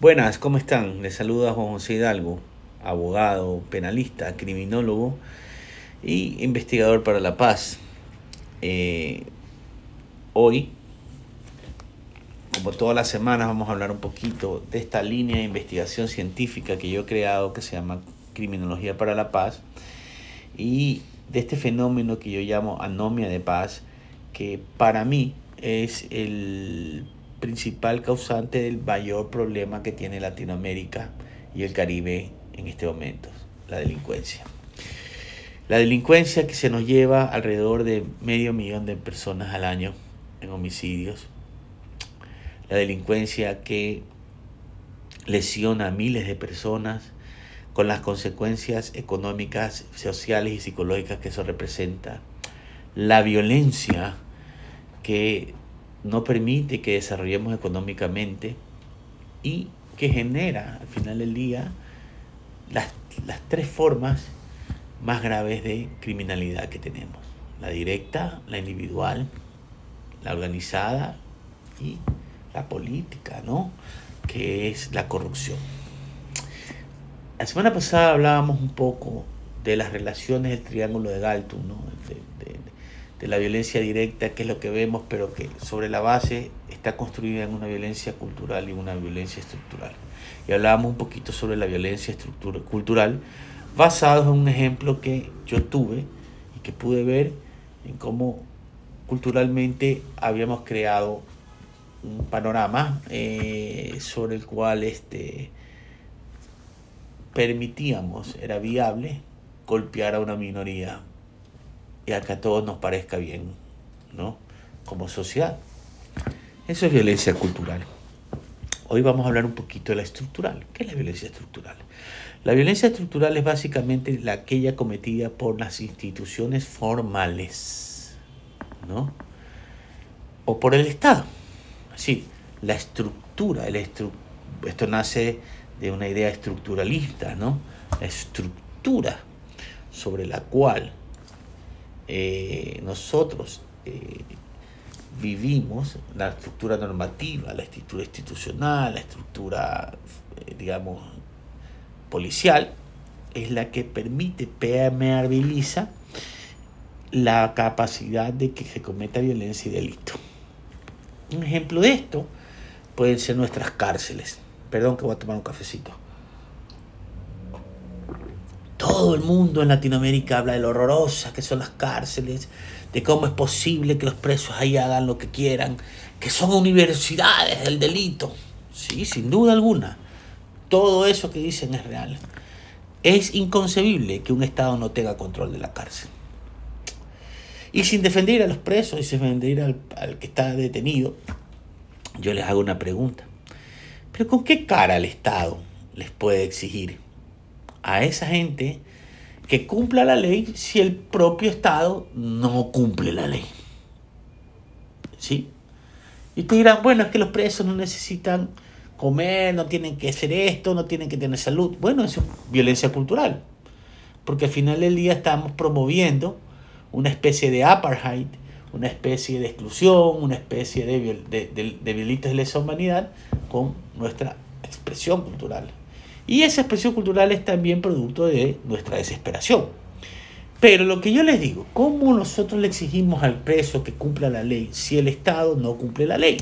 Buenas, ¿cómo están? Les saluda Juan José Hidalgo, abogado, penalista, criminólogo y investigador para la paz. Eh, hoy, como todas las semanas, vamos a hablar un poquito de esta línea de investigación científica que yo he creado que se llama Criminología para la Paz y de este fenómeno que yo llamo anomia de paz, que para mí es el principal causante del mayor problema que tiene Latinoamérica y el Caribe en este momento, la delincuencia. La delincuencia que se nos lleva alrededor de medio millón de personas al año en homicidios. La delincuencia que lesiona a miles de personas con las consecuencias económicas, sociales y psicológicas que eso representa. La violencia que no permite que desarrollemos económicamente y que genera al final del día las, las tres formas más graves de criminalidad que tenemos. La directa, la individual, la organizada y la política, ¿no? Que es la corrupción. La semana pasada hablábamos un poco de las relaciones del triángulo de Galton, ¿no? La violencia directa, que es lo que vemos, pero que sobre la base está construida en una violencia cultural y una violencia estructural. Y hablábamos un poquito sobre la violencia cultural, basado en un ejemplo que yo tuve y que pude ver en cómo culturalmente habíamos creado un panorama eh, sobre el cual este, permitíamos, era viable, golpear a una minoría y a que a todos nos parezca bien, ¿no? Como sociedad. Eso es violencia cultural. Hoy vamos a hablar un poquito de la estructural. ¿Qué es la violencia estructural? La violencia estructural es básicamente la aquella cometida por las instituciones formales, ¿no? O por el Estado. Sí, la estructura, el esto nace de una idea estructuralista, ¿no? La estructura sobre la cual eh, nosotros eh, vivimos la estructura normativa, la estructura institucional, la estructura, eh, digamos, policial, es la que permite, permeabiliza la capacidad de que se cometa violencia y delito. Un ejemplo de esto pueden ser nuestras cárceles. Perdón que voy a tomar un cafecito. Todo el mundo en Latinoamérica habla de lo horrorosas que son las cárceles, de cómo es posible que los presos ahí hagan lo que quieran, que son universidades del delito. Sí, sin duda alguna. Todo eso que dicen es real. Es inconcebible que un Estado no tenga control de la cárcel. Y sin defender a los presos y sin defender al, al que está detenido, yo les hago una pregunta. ¿Pero con qué cara el Estado les puede exigir a esa gente que cumpla la ley si el propio Estado no cumple la ley. ¿Sí? Y te dirán, bueno, es que los presos no necesitan comer, no tienen que hacer esto, no tienen que tener salud. Bueno, eso es violencia cultural. Porque al final del día estamos promoviendo una especie de apartheid, una especie de exclusión, una especie de, de, de, de de lesa humanidad con nuestra expresión cultural. Y esa expresión cultural es también producto de nuestra desesperación. Pero lo que yo les digo, ¿cómo nosotros le exigimos al preso que cumpla la ley si el Estado no cumple la ley?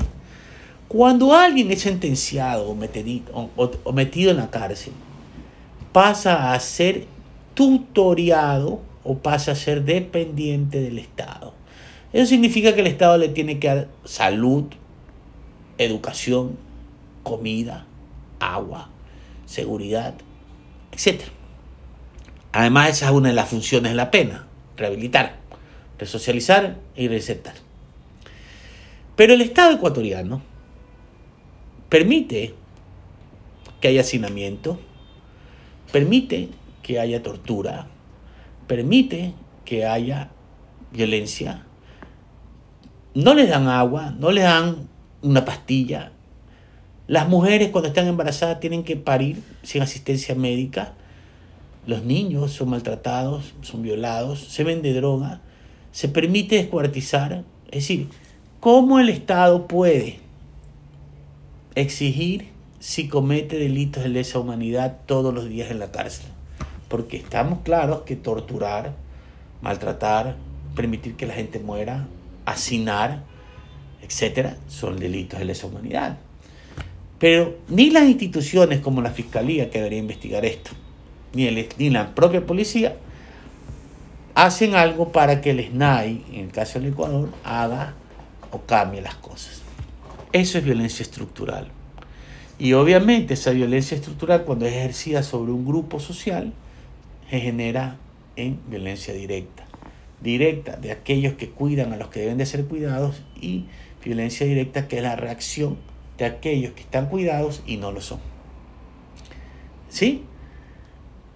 Cuando alguien es sentenciado o metido, en la cárcel, pasa a ser tutoriado o pasa a ser dependiente del Estado. Eso significa que el Estado le tiene que dar salud, educación, comida, agua, seguridad, etc. Además, esa es una de las funciones de la pena, rehabilitar, resocializar y recetar. Pero el Estado ecuatoriano permite que haya hacinamiento, permite que haya tortura, permite que haya violencia, no les dan agua, no les dan una pastilla, las mujeres cuando están embarazadas tienen que parir sin asistencia médica. Los niños son maltratados, son violados, se vende droga, se permite descuartizar. Es decir, ¿cómo el Estado puede exigir si comete delitos de lesa humanidad todos los días en la cárcel. Porque estamos claros que torturar, maltratar, permitir que la gente muera, hacinar, etcétera, son delitos de lesa humanidad. Pero ni las instituciones como la Fiscalía, que debería investigar esto, ni, el, ni la propia policía, hacen algo para que el SNAI, en el caso del Ecuador, haga o cambie las cosas. Eso es violencia estructural. Y obviamente esa violencia estructural, cuando es ejercida sobre un grupo social, se genera en violencia directa. Directa de aquellos que cuidan a los que deben de ser cuidados y violencia directa que es la reacción de aquellos que están cuidados y no lo son. ¿Sí?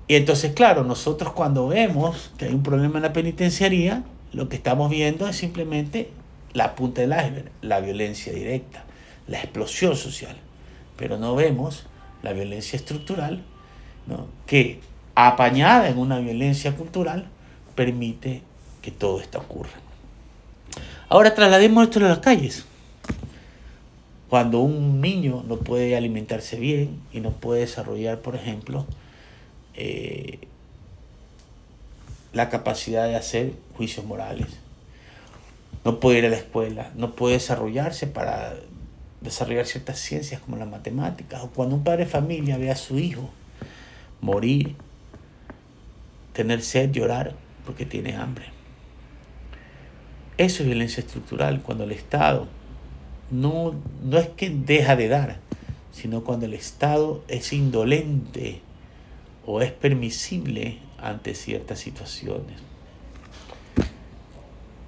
Y entonces, claro, nosotros cuando vemos que hay un problema en la penitenciaría, lo que estamos viendo es simplemente la punta del iceberg, la violencia directa, la explosión social. Pero no vemos la violencia estructural, que apañada en una violencia cultural, permite que todo esto ocurra. Ahora traslademos esto a las calles. Cuando un niño no puede alimentarse bien y no puede desarrollar, por ejemplo, eh, la capacidad de hacer juicios morales. No puede ir a la escuela, no puede desarrollarse para desarrollar ciertas ciencias como las matemáticas. O cuando un padre de familia ve a su hijo morir, tener sed, llorar porque tiene hambre. Eso es violencia estructural, cuando el Estado no, no es que deja de dar, sino cuando el Estado es indolente o es permisible ante ciertas situaciones.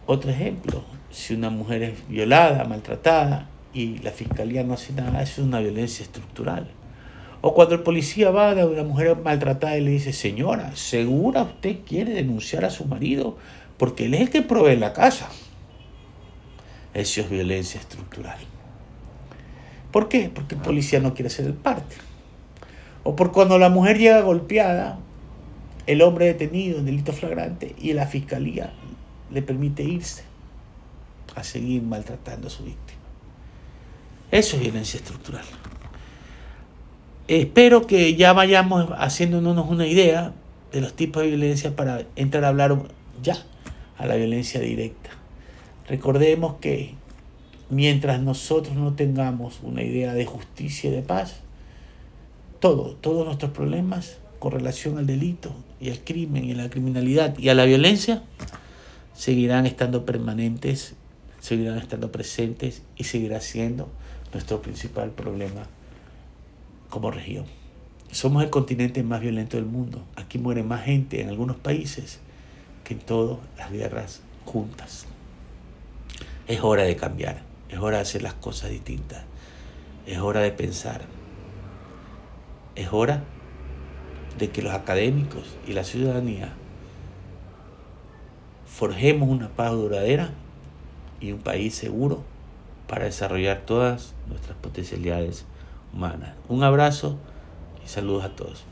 Otro ejemplo, si una mujer es violada, maltratada y la fiscalía no hace nada, eso es una violencia estructural. O cuando el policía va a una mujer maltratada y le dice, señora, ¿segura usted quiere denunciar a su marido? Porque él es el que provee la casa. Eso es violencia estructural. ¿Por qué? Porque el policía no quiere ser el parte. O por cuando la mujer llega golpeada, el hombre detenido en delito flagrante y la fiscalía le permite irse a seguir maltratando a su víctima. Eso es violencia estructural. Espero que ya vayamos haciéndonos una idea de los tipos de violencia para entrar a hablar ya a la violencia directa. Recordemos que mientras nosotros no tengamos una idea de justicia y de paz, todo, todos nuestros problemas con relación al delito y al crimen y a la criminalidad y a la violencia seguirán estando permanentes, seguirán estando presentes y seguirá siendo nuestro principal problema como región. Somos el continente más violento del mundo. Aquí muere más gente en algunos países que en todas las guerras juntas. Es hora de cambiar, es hora de hacer las cosas distintas, es hora de pensar. Es hora de que los académicos y la ciudadanía forjemos una paz duradera y un país seguro para desarrollar todas nuestras potencialidades humanas. Un abrazo y saludos a todos.